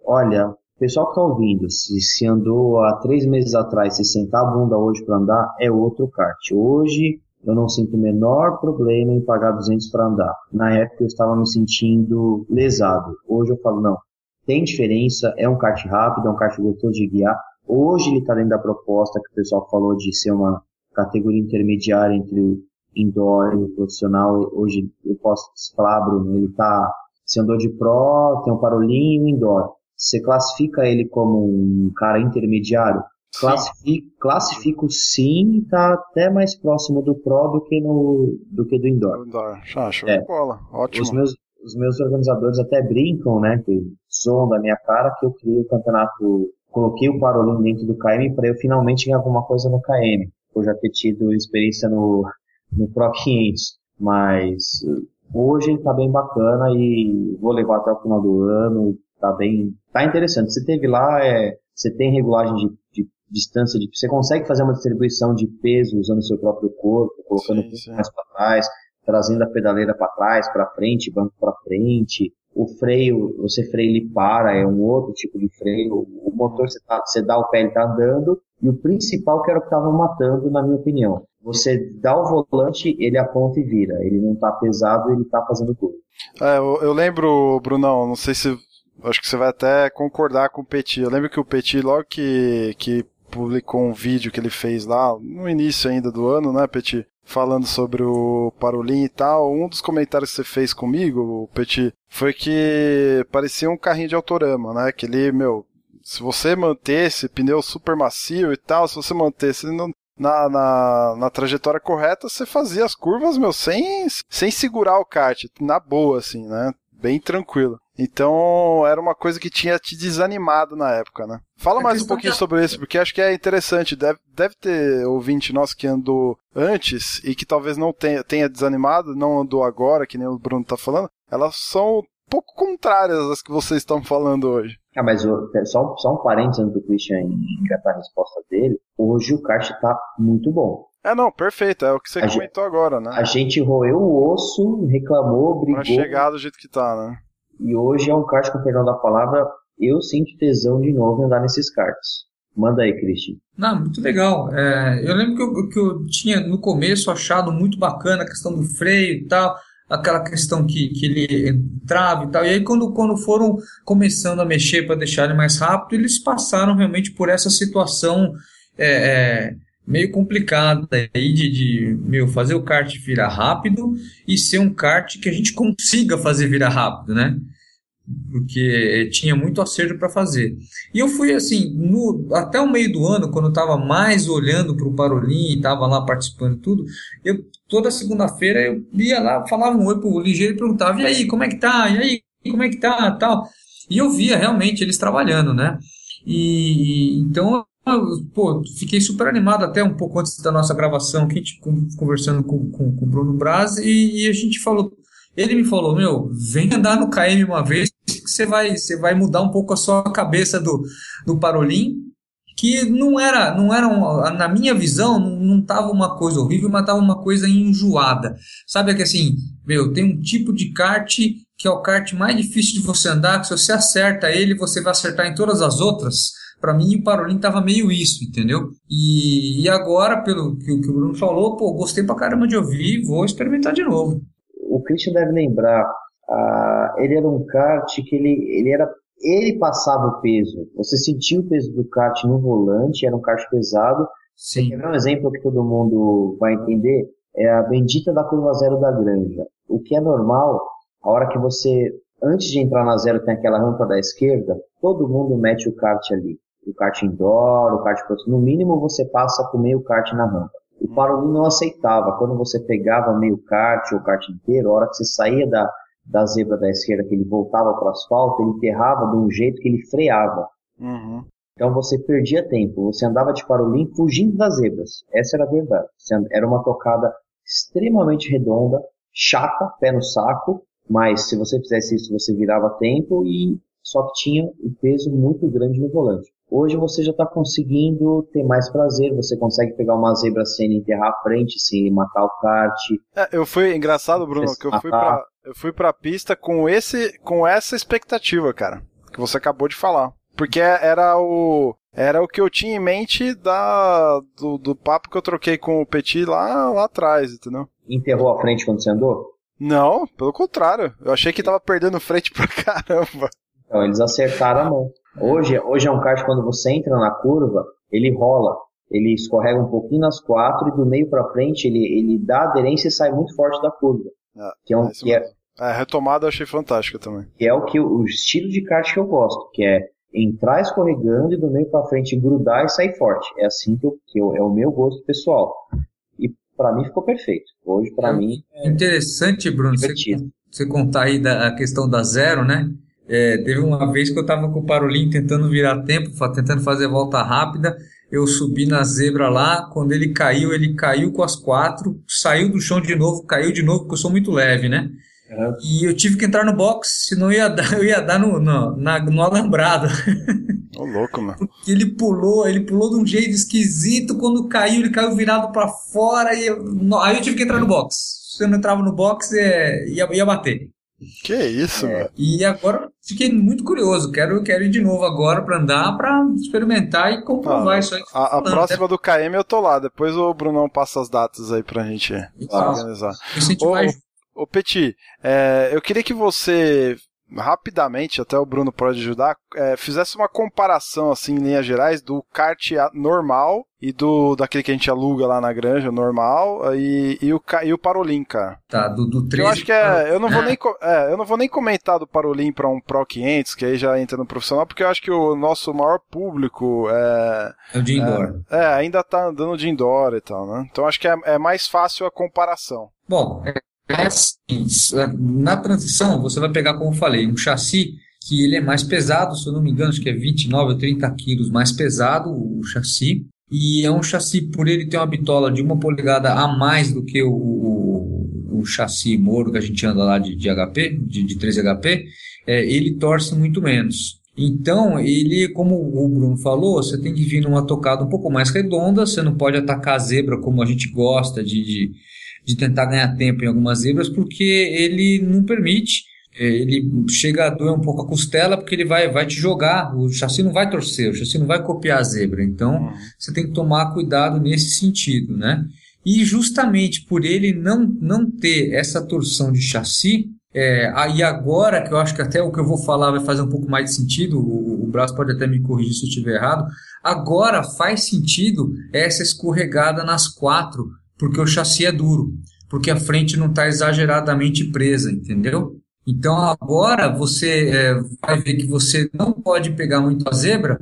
Speaker 3: olha, pessoal que está ouvindo, se, se andou há três meses atrás, se sentar a bunda hoje para andar, é outro kart. Hoje eu não sinto o menor problema em pagar 200 para andar. Na época eu estava me sentindo lesado. Hoje eu falo, não, tem diferença, é um kart rápido, é um kart gostoso de guiar. Hoje ele está dentro da proposta que o pessoal falou de ser uma categoria intermediária entre o indoor e o profissional. Hoje eu posso falar, Bruno, ele está, se andou de pro, tem um parolinho indoor. Você classifica ele como um cara intermediário? Classifico, classifico sim, está até mais próximo do Pro do que, no, do, que do Indoor.
Speaker 1: Indoor, ah, show é. de bola, ótimo.
Speaker 3: Os meus, os meus organizadores até brincam, né, que zoam da minha cara que eu criei o campeonato, coloquei o Parolim dentro do KM para eu finalmente ganhar alguma coisa no KM, por já ter tido experiência no, no Pro 500. Mas hoje está bem bacana e vou levar até o final do ano, tá bem, tá interessante. Você teve lá, é, você tem regulagem de, de distância de. Você consegue fazer uma distribuição de peso usando o seu próprio corpo, colocando sim, sim. mais para trás, trazendo a pedaleira para trás, para frente, banco para frente. O freio, você freia ele para, é um outro tipo de freio. O motor você, tá, você dá o pé, ele tá andando. E o principal que era o que estava matando, na minha opinião. Você dá o volante, ele aponta e vira. Ele não tá pesado, ele tá fazendo tudo.
Speaker 1: É, eu, eu lembro, Brunão, não sei se acho que você vai até concordar com o Petit. Eu lembro que o Petit, logo que, que publicou um vídeo que ele fez lá, no início ainda do ano, né, Petit? Falando sobre o Parolin e tal. Um dos comentários que você fez comigo, Petit, foi que parecia um carrinho de autorama, né? Que ele, meu, se você mantesse pneu super macio e tal, se você mantesse na, na, na, trajetória correta, você fazia as curvas, meu, sem, sem segurar o kart, na boa, assim, né? Bem tranquilo. Então era uma coisa que tinha te desanimado na época, né? Fala mais um pouquinho sobre isso, porque acho que é interessante. Deve, deve ter ouvinte nosso que andou antes e que talvez não tenha, tenha desanimado, não andou agora, que nem o Bruno tá falando. Elas são um pouco contrárias às que vocês estão falando hoje.
Speaker 3: Ah, mas só, só um parênteses antes do Christian engatar a resposta dele. Hoje o kart tá muito bom.
Speaker 1: É, não, perfeito. É o que você a comentou gente, agora, né?
Speaker 3: A gente roeu o osso, reclamou, brigou.
Speaker 1: Pra chegar do jeito que tá, né?
Speaker 3: E hoje é um kart, com perdão da palavra, eu sinto tesão de novo em andar nesses karts. Manda aí, Christian.
Speaker 2: Não, muito legal. É, eu lembro que eu, que eu tinha no começo achado muito bacana a questão do freio e tal, aquela questão que, que ele entrava e tal. E aí, quando, quando foram começando a mexer para deixar ele mais rápido, eles passaram realmente por essa situação é, é, meio complicada aí de, de meu, fazer o kart virar rápido e ser um kart que a gente consiga fazer virar rápido, né? Porque tinha muito acerto para fazer. E eu fui assim, no, até o meio do ano, quando eu estava mais olhando para o Parolim e estava lá participando tudo, eu toda segunda-feira eu ia lá, falava um oi pro Ligeiro e perguntava: "E aí, como é que tá? E aí, como é que tá?", tal. E eu via realmente eles trabalhando, né? E então Pô, fiquei super animado até um pouco antes da nossa gravação, que gente conversando com, com, com o Bruno Braz, e, e, a gente falou, ele me falou, meu, vem andar no KM uma vez, que você vai, você vai mudar um pouco a sua cabeça do, do Parolim, que não era, não era na minha visão, não, não tava uma coisa horrível, mas tava uma coisa enjoada. Sabe que assim, meu, tem um tipo de kart que é o kart mais difícil de você andar, que se você acerta ele, você vai acertar em todas as outras Para mim, o Parolin tava meio isso, entendeu? E, e agora, pelo que, que, o Bruno falou, pô, gostei pra caramba de ouvir, vou experimentar de novo.
Speaker 3: O Christian deve lembrar, uh, ele era um kart que ele, ele era ele passava o peso. Você sentia o peso do kart no volante, era um kart pesado.
Speaker 2: Sim.
Speaker 3: Um exemplo que todo mundo vai entender é a bendita da curva zero da granja. O que é normal, a hora que você, antes de entrar na zero, tem aquela rampa da esquerda, todo mundo mete o kart ali. O kart indoor, o kart no mínimo você passa com meio kart na rampa. O Parolin não aceitava. Quando você pegava meio kart ou kart inteiro, a hora que você saía da, da zebra da esquerda, que ele voltava para o asfalto, ele enterrava de um jeito que ele freava.
Speaker 1: Uhum.
Speaker 3: Então você perdia tempo, você andava de parolim fugindo das zebras. Essa era a verdade. Era uma tocada extremamente redonda, chata, pé no saco, mas se você fizesse isso, você virava tempo e só que tinha um peso muito grande no volante. Hoje você já está conseguindo ter mais prazer, você consegue pegar uma zebra sem enterrar a frente, sem matar o kart.
Speaker 1: É, eu fui engraçado, Bruno, que eu fui para eu fui pra pista com esse com essa expectativa, cara, que você acabou de falar. Porque era o era o que eu tinha em mente da do, do papo que eu troquei com o Petit lá lá atrás, entendeu?
Speaker 3: Enterrou a frente quando você andou?
Speaker 1: Não, pelo contrário. Eu achei que tava perdendo frente pra caramba.
Speaker 3: Então, eles acertaram a mão. Hoje, hoje é um kart quando você entra na curva, ele rola. Ele escorrega um pouquinho nas quatro e do meio para frente ele, ele dá aderência e sai muito forte da curva.
Speaker 1: É,
Speaker 3: que é, um, que é,
Speaker 1: a retomada eu achei fantástica também.
Speaker 3: Que é o que o estilo de kart que eu gosto, que é entrar escorregando e do meio para frente grudar e sair forte. É assim que, eu, que eu, é o meu gosto pessoal. E para mim ficou perfeito. Hoje para é, mim
Speaker 2: é interessante, Bruno, você, você contar aí da a questão da zero, né? É, teve uma vez que eu tava com o Parolim tentando virar tempo, tentando fazer volta rápida. Eu subi na zebra lá, quando ele caiu, ele caiu com as quatro, saiu do chão de novo, caiu de novo, porque eu sou muito leve, né? Uhum. E eu tive que entrar no box, senão eu ia dar, eu ia dar no, no, na, no alambrado.
Speaker 1: Ô, louco, mano.
Speaker 2: Porque ele pulou, ele pulou de um jeito esquisito, quando caiu, ele caiu virado para fora, e eu, aí eu tive que entrar no box. Se eu não entrava no box, é, ia, ia bater.
Speaker 1: Que isso, é,
Speaker 2: E agora fiquei muito curioso. Quero, quero ir de novo agora para andar, para experimentar e comprovar ah, isso aí.
Speaker 1: A, a próxima né? do KM eu tô lá. Depois o Brunão passa as datas aí pra gente organizar. Ô, ô Petit, é, eu queria que você rapidamente, até o Bruno pode ajudar, é, fizesse uma comparação, assim, em linhas gerais, do kart normal e do daquele que a gente aluga lá na granja, normal, e, e, o, e o Parolim, cara.
Speaker 2: Tá, do, do 13.
Speaker 1: Eu acho que é. Eu não vou, nem, é, eu não vou nem comentar do Parolim para um Pro 500, que aí já entra no profissional, porque eu acho que o nosso maior público é.
Speaker 2: É o de indoor.
Speaker 1: É, é ainda tá andando de indoor e tal, né? Então acho que é, é mais fácil a comparação.
Speaker 2: Bom, é assim, na transição, você vai pegar, como eu falei, um chassi que ele é mais pesado, se eu não me engano, acho que é 29 ou 30 quilos mais pesado o chassi. E é um chassi, por ele ter uma bitola de uma polegada a mais do que o, o, o chassi Moro que a gente anda lá de, de HP, de, de 13 HP, é, ele torce muito menos. Então, ele, como o Bruno falou, você tem que vir numa tocada um pouco mais redonda, você não pode atacar a zebra como a gente gosta de, de de tentar ganhar tempo em algumas zebras, porque ele não permite. É, ele chega a doer um pouco a costela porque ele vai, vai te jogar, o chassi não vai torcer, o chassi não vai copiar a zebra. Então uhum. você tem que tomar cuidado nesse sentido, né? E justamente por ele não, não ter essa torção de chassi, é, aí agora, que eu acho que até o que eu vou falar vai fazer um pouco mais de sentido, o, o braço pode até me corrigir se eu estiver errado, agora faz sentido essa escorregada nas quatro porque o chassi é duro, porque a frente não está exageradamente presa, entendeu? Então agora você é, vai ver que você não pode pegar muito a zebra,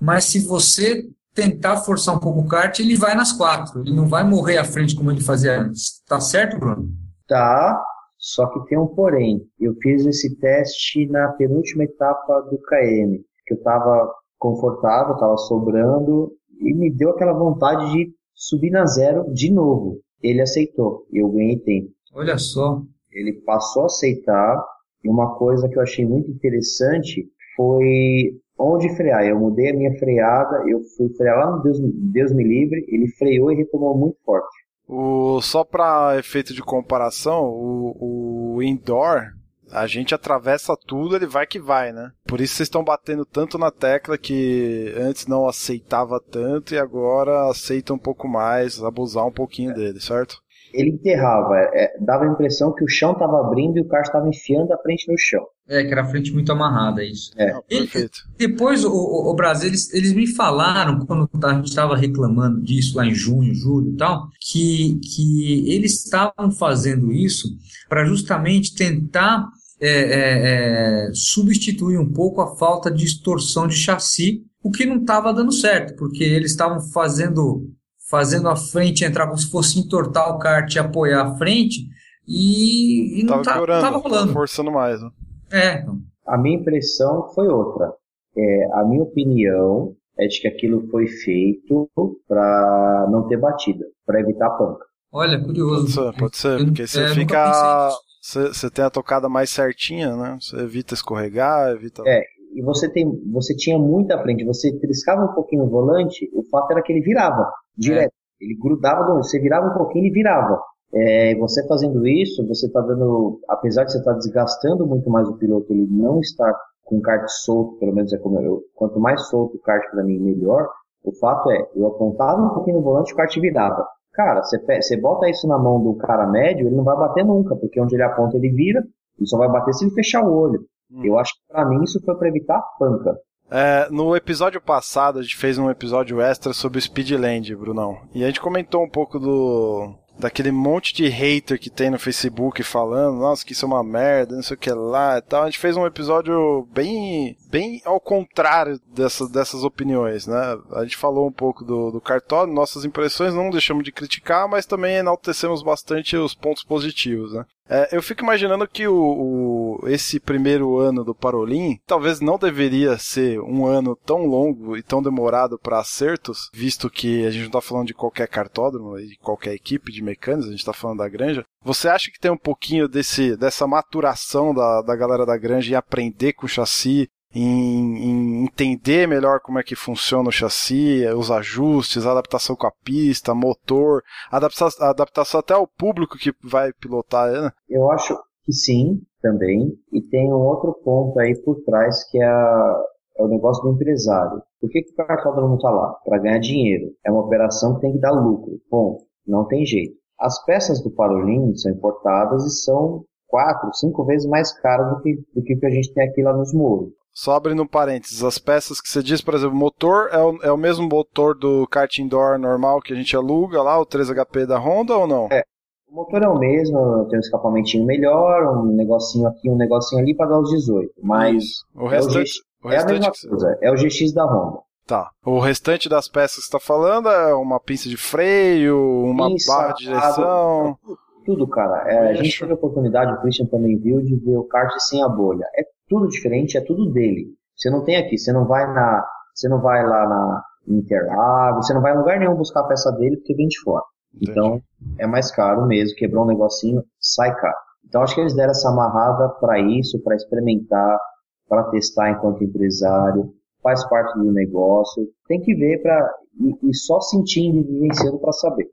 Speaker 2: mas se você tentar forçar um pouco o kart, ele vai nas quatro, ele não vai morrer à frente como ele fazia antes. Tá certo, Bruno?
Speaker 3: Tá, só que tem um porém. Eu fiz esse teste na penúltima etapa do KM, que eu estava confortável, estava sobrando e me deu aquela vontade de subir na zero de novo. Ele aceitou e eu ganhei tempo.
Speaker 2: Olha só.
Speaker 3: Ele passou a aceitar e uma coisa que eu achei muito interessante foi onde frear. Eu mudei a minha freada, eu fui frear lá no Deus, Deus me livre, ele freou e retomou muito forte.
Speaker 1: O, só para efeito de comparação, o, o indoor a gente atravessa tudo, ele vai que vai, né? Por isso vocês estão batendo tanto na tecla que antes não aceitava tanto e agora aceita um pouco mais, abusar um pouquinho dele, certo?
Speaker 3: Ele enterrava, é, dava a impressão que o chão estava abrindo e o carro estava enfiando a frente no chão.
Speaker 2: É, que era a frente muito amarrada, isso.
Speaker 3: É.
Speaker 1: Não, perfeito.
Speaker 2: Depois, o, o, o Brasil, eles, eles me falaram, quando a gente estava reclamando disso lá em junho, julho e tal, que, que eles estavam fazendo isso para justamente tentar é, é, é, substituir um pouco a falta de extorsão de chassi, o que não estava dando certo, porque eles estavam fazendo fazendo a frente entrar como se fosse entortar o kart e apoiar a frente, e, e não
Speaker 1: piorando,
Speaker 2: estava
Speaker 1: tava
Speaker 2: rolando.
Speaker 1: forçando mais. Né?
Speaker 2: É.
Speaker 3: A minha impressão foi outra. É, a minha opinião é de que aquilo foi feito para não ter batida, para evitar panca.
Speaker 2: Olha, curioso.
Speaker 1: Pode ser, pode ser, porque você
Speaker 2: é,
Speaker 1: fica. Você tem a tocada mais certinha, né? Você evita escorregar, evita.
Speaker 3: É. E você tem, você tinha muita frente, você triscava um pouquinho o volante, o fato era que ele virava direto. Ele grudava, você virava um pouquinho e virava. É, você fazendo isso, você está dando, apesar de você estar desgastando muito mais o piloto, ele não está com o kart solto, pelo menos é como eu, quanto mais solto o kart para mim, melhor. O fato é, eu apontava um pouquinho no volante, o kart virava. Cara, você, você bota isso na mão do cara médio, ele não vai bater nunca, porque onde ele aponta ele vira, ele só vai bater se ele fechar o olho.
Speaker 1: Hum.
Speaker 3: Eu acho que pra mim isso foi pra evitar a panca.
Speaker 1: É, no episódio passado, a gente fez um episódio extra sobre o Speedland, Brunão. E a gente comentou um pouco do. Daquele monte de hater que tem no Facebook falando, nossa, que isso é uma merda, não sei o que lá e tal. A gente fez um episódio bem, bem ao contrário dessa, dessas opiniões, né? A gente falou um pouco do, do cartório, nossas impressões, não deixamos de criticar, mas também enaltecemos bastante os pontos positivos, né? É, eu fico imaginando que o, o- esse primeiro ano do Parolin talvez não deveria ser um ano tão longo e tão demorado para acertos, visto que a gente não está falando de qualquer cartódromo e de qualquer equipe de mecânicos, a gente está falando da Granja. Você acha que tem um pouquinho desse, dessa maturação da, da galera da Granja em aprender com o chassi, em, entender melhor como é que funciona o chassi, os ajustes, a adaptação com a pista, motor, adaptação, adaptação até ao público que vai pilotar, né?
Speaker 3: Eu acho que sim, também. E tem um outro ponto aí por trás que é, a- é o negócio do empresário. Por que, que o cartódromo está lá? Para ganhar dinheiro. É uma operação que tem que dar lucro. Ponto. Não tem jeito. As peças do Parolim são importadas e são quatro, cinco vezes mais caras do que, do que o que a gente tem aqui lá nos muros.
Speaker 1: Só abrindo um parênteses, as peças que você diz, por exemplo, o motor é o, é o mesmo motor do kart indoor normal que a gente aluga lá, o 3HP da Honda ou não?
Speaker 3: É. O motor é o mesmo, tem um escapamentinho melhor, um negocinho aqui, um negocinho ali para dar os 18. Mas
Speaker 1: Isso. O
Speaker 3: é o é a mesma
Speaker 1: que você-
Speaker 3: coisa. É o GX da Honda.
Speaker 1: Tá. O restante das peças que você está falando é uma pinça de freio, uma
Speaker 3: Pinça,
Speaker 1: barra de direção.
Speaker 3: Tudo, cara. É, a gente teve a oportunidade, o Christian também viu, de ver o kart sem a bolha. É tudo diferente, é tudo dele. Você não tem aqui, você não vai na. Você não vai lá na Interlagos, você não vai em lugar nenhum buscar a peça dele porque vem de fora. Então é mais caro mesmo, quebrou um negocinho, sai caro. Então acho que eles deram essa amarrada para isso, para experimentar, para testar enquanto empresário, faz parte do negócio. Tem que ver para e, e só sentindo e vivenciando para saber.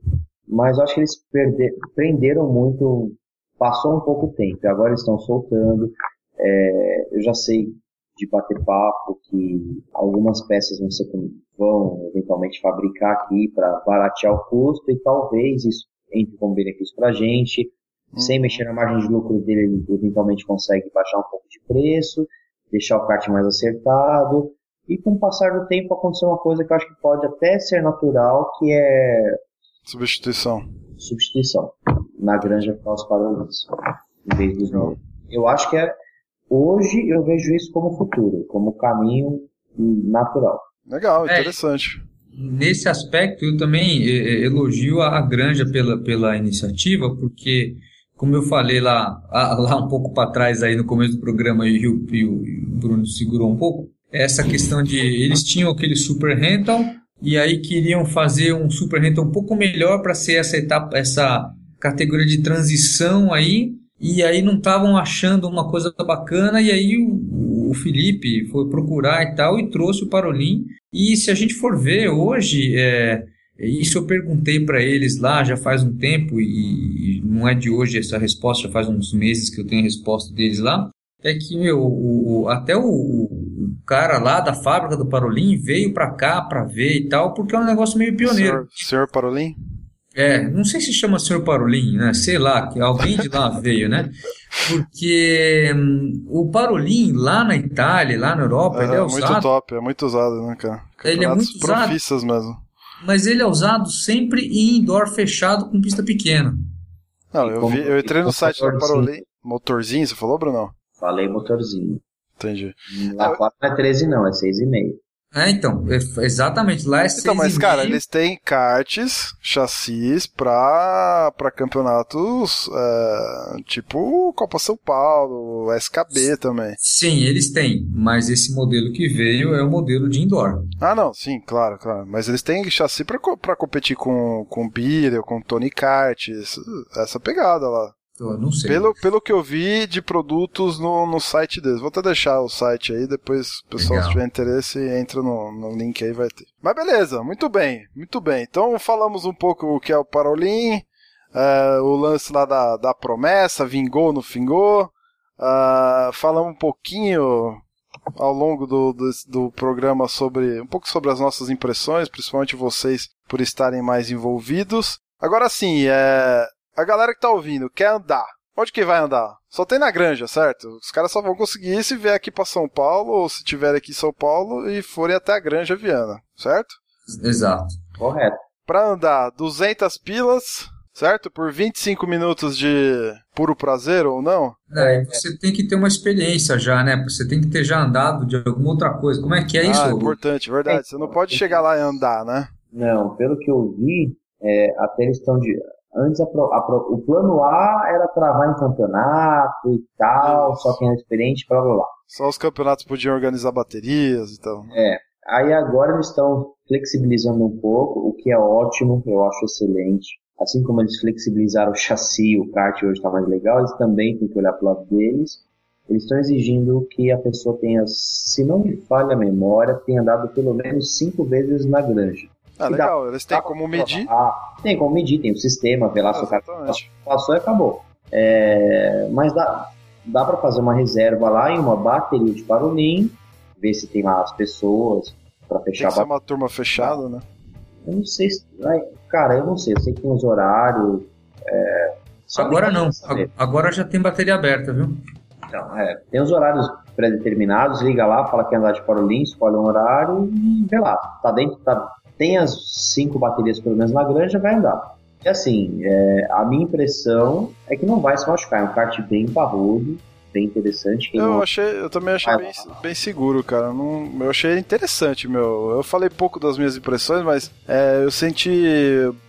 Speaker 3: Mas acho que eles perder, prenderam muito, passou um pouco tempo, agora eles estão soltando. É, eu já sei de bater papo que algumas peças vão, ser, vão eventualmente fabricar aqui para baratear o custo e talvez isso entre como benefício para a gente. Sem mexer na margem de lucro dele, ele eventualmente consegue baixar um pouco de preço, deixar o kart mais acertado. E com o passar do tempo aconteceu uma coisa que eu acho que pode até ser natural, que é
Speaker 1: Substituição.
Speaker 3: substituição na granja para os padrões, em vez dos novos. Eu acho que é hoje eu vejo isso como futuro, como caminho natural.
Speaker 1: Legal,
Speaker 2: É.
Speaker 1: interessante.
Speaker 2: Nesse aspecto, eu também eh, eh, elogio a a Granja pela, pela iniciativa, porque, como eu falei lá, lá um pouco para trás, aí no começo do programa, e o, e o- e o Bruno segurou um pouco, essa questão de eles tinham aquele Super Rental e aí queriam fazer um Super Rental um pouco melhor para ser essa etapa, essa categoria de transição aí, e aí não estavam achando uma coisa bacana, e aí o, o Felipe foi procurar e tal, e trouxe o Parolim, e se a gente for ver hoje, é, Isso eu perguntei para eles lá já faz um tempo e não é de hoje essa resposta, já faz uns meses que eu tenho a resposta deles lá. É que meu, o, o até o, cara lá da fábrica do Parolim veio para cá para ver e tal, porque é um negócio meio pioneiro.
Speaker 1: Senhor, senhor Parolim?
Speaker 2: É, não sei se chama senhor Parolim, né? Sei lá, que alguém de lá veio, né? Porque hum, o Parolim lá na Itália, lá na Europa,
Speaker 1: é,
Speaker 2: ele é usado.
Speaker 1: muito top, é muito usado, né, cara?
Speaker 2: Ele é muito
Speaker 1: profissas usado. mesmo.
Speaker 2: Mas ele é usado sempre em indoor fechado com pista pequena.
Speaker 1: Não, eu, vi, eu entrei no site do Parolim. Motorzinho, você falou, Bruno?
Speaker 3: Falei motorzinho.
Speaker 1: Entendi.
Speaker 3: A 4 não é 13 não, é 6,5.
Speaker 2: É, então, é, exatamente, lá é
Speaker 1: Então, mas cara, eles têm karts, chassis pra, pra campeonatos é, tipo Copa São Paulo, SKB também.
Speaker 2: Sim, eles têm, mas esse modelo que veio é o modelo de indoor.
Speaker 1: Ah, não, sim, claro, claro. Mas eles têm chassi pra, pra competir com, com Beetle, com Tony Kart, essa pegada lá.
Speaker 2: Eu não sei.
Speaker 1: Pelo, pelo que eu vi de produtos no, no site deles. Vou até deixar o site aí, depois o pessoal, Legal. se tiver interesse, entra no, no link aí, vai ter. Mas beleza, muito bem, muito bem. Então falamos um pouco o que é o Parolim, uh, o lance lá da, da promessa, vingou, não vingou. Uh, falamos um pouquinho ao longo do, do, do, programa sobre um pouco sobre as nossas impressões, principalmente vocês por estarem mais envolvidos. Agora sim, é, a galera que tá ouvindo quer andar. Onde que vai andar? Só tem na granja, certo? Os caras só vão conseguir se vier aqui para São Paulo ou se tiver aqui em São Paulo e forem até a granja Viana, certo?
Speaker 2: Exato.
Speaker 3: Correto.
Speaker 1: Para andar 200 pilas, certo? Por 25 minutos de puro prazer ou não?
Speaker 2: É, você tem que ter uma experiência já, né? Você tem que ter já andado de alguma outra coisa. Como é que é
Speaker 1: ah,
Speaker 2: isso?
Speaker 1: É importante, verdade. Você não pode chegar lá e andar, né?
Speaker 3: Não, pelo que eu vi, é, até eles estão de Antes a pro, a pro, o plano A era travar em campeonato e tal, só quem era experiente, blá blá blá.
Speaker 1: Só os campeonatos podiam organizar baterias e tal.
Speaker 3: É. Aí agora eles estão flexibilizando um pouco, o que é ótimo, eu acho excelente. Assim como eles flexibilizaram o chassi, o kart hoje está mais legal, eles também têm que olhar para o lado deles. Eles estão exigindo que a pessoa tenha, se não me falha a memória, tenha andado pelo menos cinco vezes na granja.
Speaker 1: Ah, legal. Dá, Eles têm como medir.
Speaker 3: Ah, tem como medir, tem o sistema, ver lá ah, se o cara passou e acabou. É, mas dá, dá para fazer uma reserva lá em uma bateria de Parolim, ver se tem lá as pessoas para fechar.
Speaker 1: Tem que ser uma turma fechada, né?
Speaker 3: Eu não sei se. Cara, eu não sei. Eu sei que tem os horários. É,
Speaker 2: agora não. Agora já tem bateria aberta, viu?
Speaker 3: Então, é, tem os horários pré-determinados, liga lá, fala que andar de Parolim, escolhe um horário e vê lá. Tá dentro, tá, tem as cinco baterias pelo menos na granja, vai andar. E assim, é, a minha impressão é que não vai se machucar. É um kart bem parrudo, bem interessante.
Speaker 1: eu, não... achei, eu também achei bem, bem, seguro, cara. Não, eu achei interessante, meu. Eu falei pouco das minhas impressões, mas é, eu senti.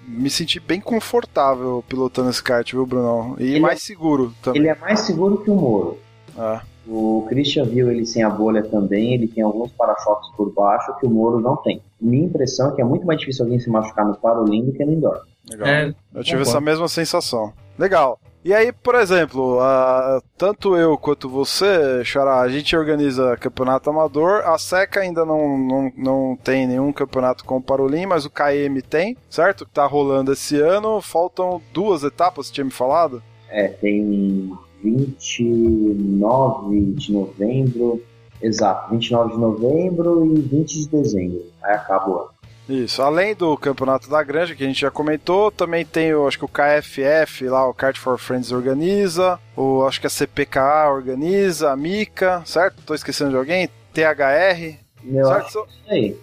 Speaker 1: Me senti bem confortável pilotando esse kart, viu, Brunão? E ele mais é, seguro também.
Speaker 3: Ele é mais seguro que o Moro.
Speaker 1: Ah.
Speaker 3: O Christian viu ele sem a bolha também, ele tem alguns para-choques por baixo que o Moro não tem. Minha impressão é que é muito mais difícil alguém se machucar no Parolim do que no indoor.
Speaker 1: Legal. É, eu tive essa mesma sensação. Legal. E aí, por exemplo, uh, tanto eu quanto você, Xará, a gente organiza campeonato amador. A SECA ainda não, não, não tem nenhum campeonato com o Parolim, mas o KM tem, certo? Que tá rolando esse ano. Faltam duas etapas, você tinha me falado?
Speaker 3: É, tem 29 de novembro, exato, 29 de novembro e 20 de dezembro. Aí acaba o ano.
Speaker 1: Isso, além do Campeonato da Granja, que a gente já comentou, também tem, o, acho que o KFF lá, o Kart for Friends organiza, o, acho que a CPKA organiza, a Mica, certo? Tô esquecendo de alguém? THR,
Speaker 3: Meu certo? Acho
Speaker 1: é,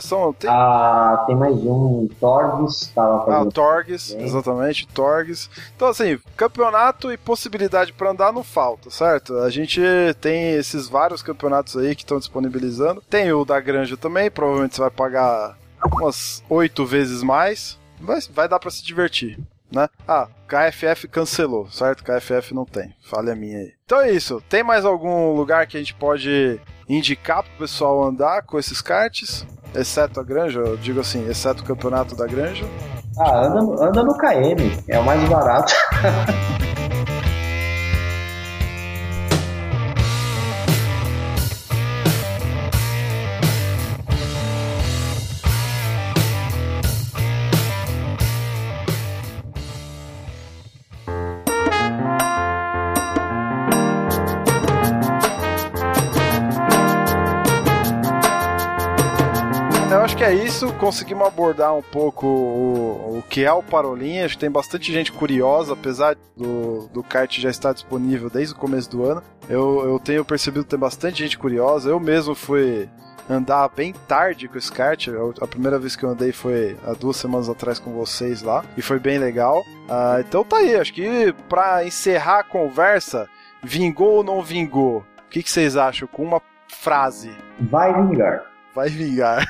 Speaker 1: são, tem...
Speaker 3: Ah, tem mais um, Torgs, tava.
Speaker 1: Ah, Torgs, exatamente, Torgs. Então, assim, campeonato e possibilidade para andar não falta, certo? A gente tem esses vários campeonatos aí que estão disponibilizando. Tem o da Granja também, provavelmente você vai pagar umas oito vezes mais. Mas vai dar para se divertir. Né? Ah, KFF cancelou, certo? KFF não tem. Falha minha aí. Então é isso. Tem mais algum lugar que a gente pode indicar pro pessoal andar com esses karts? Exceto a granja, eu digo assim, exceto o campeonato da granja.
Speaker 3: Ah, anda, anda no KM, é o mais barato.
Speaker 1: Conseguimos abordar um pouco o, o que é o Parolim. Acho que tem bastante gente curiosa, apesar do, do kart já estar disponível desde o começo do ano. Eu, eu tenho percebido que tem bastante gente curiosa. Eu mesmo fui andar bem tarde com esse kart. A primeira vez que eu andei foi há duas semanas atrás com vocês lá. E foi bem legal. Uh, então tá aí. Acho que pra encerrar a conversa, vingou ou não vingou? O que, que vocês acham? Com uma frase.
Speaker 3: Vai vingar.
Speaker 1: Vai vingar.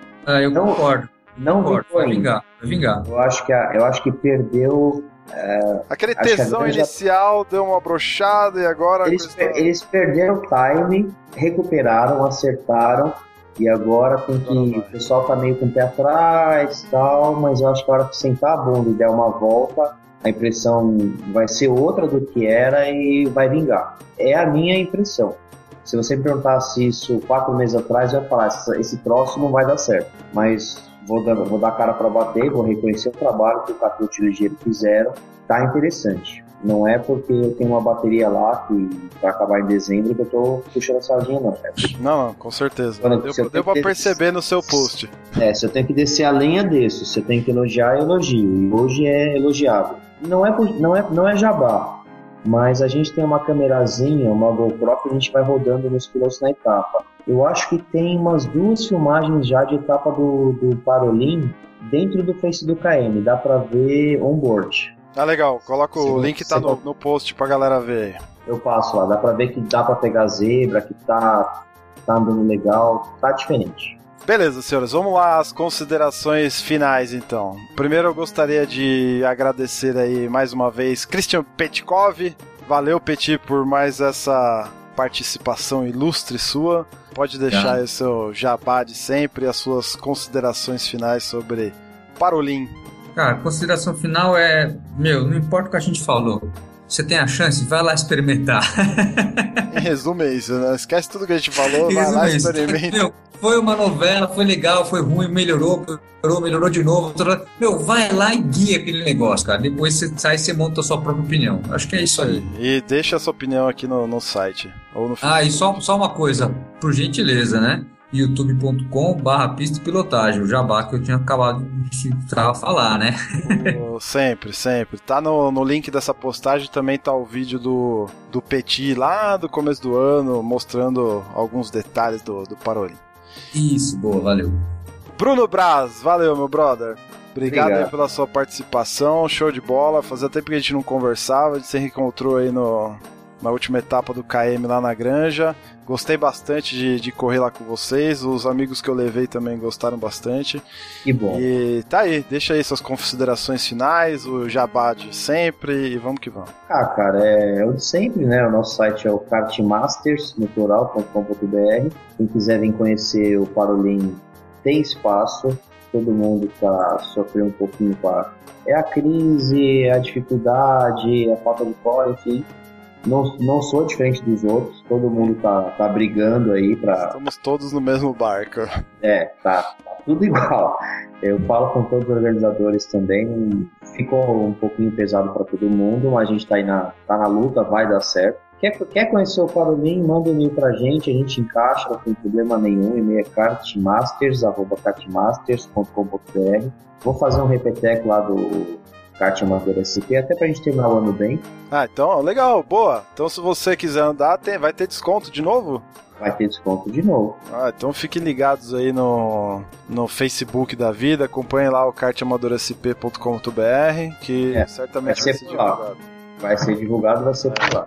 Speaker 2: ah, eu não, concordo.
Speaker 3: Não concordo.
Speaker 2: Vai vingar. Vai vingar.
Speaker 3: Eu acho que, a, eu acho que perdeu é,
Speaker 1: Aquele tesão inicial já... deu uma brochada e agora.
Speaker 3: Eles, questão... eles perderam o time, recuperaram, acertaram. E agora tem que. O pessoal tá meio com o pé atrás tal, mas eu acho que a hora que sentar a bunda e der uma volta, a impressão vai ser outra do que era e vai vingar. É a minha impressão. Se você me perguntasse isso quatro meses atrás, eu ia falar: esse troço não vai dar certo. Mas vou dar, vou dar cara para bater, vou reconhecer o trabalho que o Catuto e o Ligeiro fizeram, tá interessante. Não é porque eu tenho uma bateria lá que vai acabar em dezembro que eu tô puxando a sardinha, não. É
Speaker 1: não, não, com certeza. Quando, deu deu pra ter... perceber no seu post.
Speaker 3: É, se eu tenho que descer a lenha, desço. Se eu tenho que elogiar, elogio. E hoje é elogiável. Não é, não é, não é jabá. Mas a gente tem uma câmerazinha, uma GoPro que a gente vai rodando nos pilotos na etapa. Eu acho que tem umas duas filmagens já de etapa do, do Parolim dentro do Face do KM. Dá pra ver on-board.
Speaker 1: Ah, legal. Coloca o Sim, link, tá no, no post pra galera ver.
Speaker 3: Eu passo lá. Dá pra ver que dá pra pegar zebra, que tá, tá andando legal. Tá diferente.
Speaker 1: Beleza, senhores, vamos lá às considerações finais então. Primeiro eu gostaria de agradecer aí mais uma vez Christian Petkov. Valeu, Petit, por mais essa participação ilustre sua. Pode deixar aí o seu jabá de sempre e as suas considerações finais sobre Parolim.
Speaker 2: Cara, consideração final é, meu, não importa o que a gente falou. Você tem a chance, vai lá experimentar.
Speaker 1: em resumo é isso, né? Esquece tudo que a gente falou, vai lá, é experimenta.
Speaker 2: Meu, foi uma novela, foi legal, foi ruim, melhorou, melhorou, melhorou de novo. Meu, vai lá e guia aquele negócio, cara. Depois você sai e você monta a sua própria opinião. Acho que é isso aí.
Speaker 1: E deixa a sua opinião aqui no, no site. Ou no
Speaker 2: ah, e só, só uma coisa, por gentileza, né? youtube.com barra pista e pilotagem, o jabá que eu tinha acabado de falar, né?
Speaker 1: sempre, sempre. Tá no, no link dessa postagem também tá o vídeo do, do Petit lá do começo do ano, mostrando alguns detalhes do, do Parolim.
Speaker 2: Isso, boa, valeu.
Speaker 1: Bruno Braz, valeu, meu brother. Obrigado, Obrigado. pela sua participação, show de bola. Fazia tempo que a gente não conversava, a gente se reencontrou aí no, na última etapa do KM lá na Granja. Gostei bastante de, de correr lá com vocês. Os amigos que eu levei também gostaram bastante.
Speaker 3: Que bom.
Speaker 1: E tá aí, deixa aí suas considerações finais, o jabá de sempre e vamos que vamos.
Speaker 3: Ah, cara, é, é o de sempre, né? O nosso site é o kartmasters.com.br. Quem quiser vir conhecer o Parolim tem espaço. Todo mundo tá sofrendo um pouquinho com a. É a crise, a dificuldade, a falta de core, enfim não, não sou diferente dos outros, todo mundo tá, tá brigando aí pra.
Speaker 1: Estamos todos no mesmo barco.
Speaker 3: É, tá, tá tudo igual. Eu falo com todos os organizadores também, ficou um pouquinho pesado para todo mundo, mas a gente tá aí na, tá na luta, vai dar certo. Quer, quer conhecer o Parolim, manda um e-mail pra gente, a gente encaixa, não tem problema nenhum. E-mail é cartmasters.com.br. Vou fazer um repeteco lá do kart amador SP, até pra gente terminar o ano bem.
Speaker 1: Ah, então, legal, boa. Então se você quiser andar, tem, vai ter desconto de novo?
Speaker 3: Vai ter desconto de novo.
Speaker 1: Ah, então fiquem ligados aí no, no Facebook da vida, acompanhem lá o kartamadorsp.com.br, que é, certamente vai ser, vai ser divulgado.
Speaker 3: Vai ser divulgado, vai ser por lá.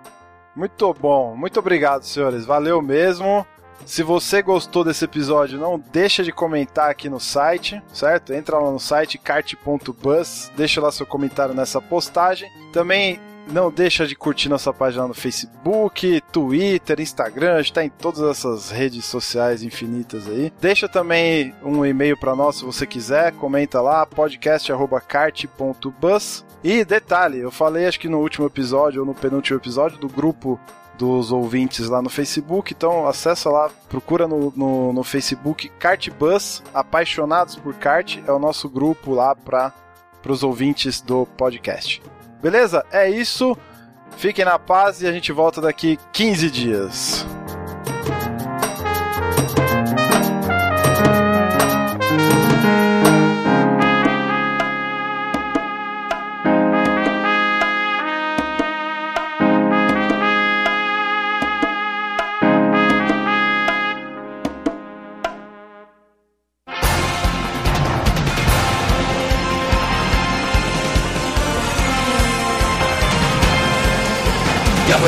Speaker 1: Muito bom, muito obrigado, senhores. Valeu mesmo. Se você gostou desse episódio, não deixa de comentar aqui no site, certo? Entra lá no site kart.bus, deixa lá seu comentário nessa postagem. Também não deixa de curtir nossa página no Facebook, Twitter, Instagram, está em todas essas redes sociais infinitas aí. Deixa também um e-mail para nós se você quiser, comenta lá podcast@kart.bus. E detalhe, eu falei acho que no último episódio ou no penúltimo episódio do grupo dos ouvintes lá no Facebook. Então acessa lá, procura no, no, no Facebook Kart Bus, Apaixonados por Kart, é o nosso grupo lá para os ouvintes do podcast. Beleza? É isso. Fiquem na paz e a gente volta daqui 15 dias.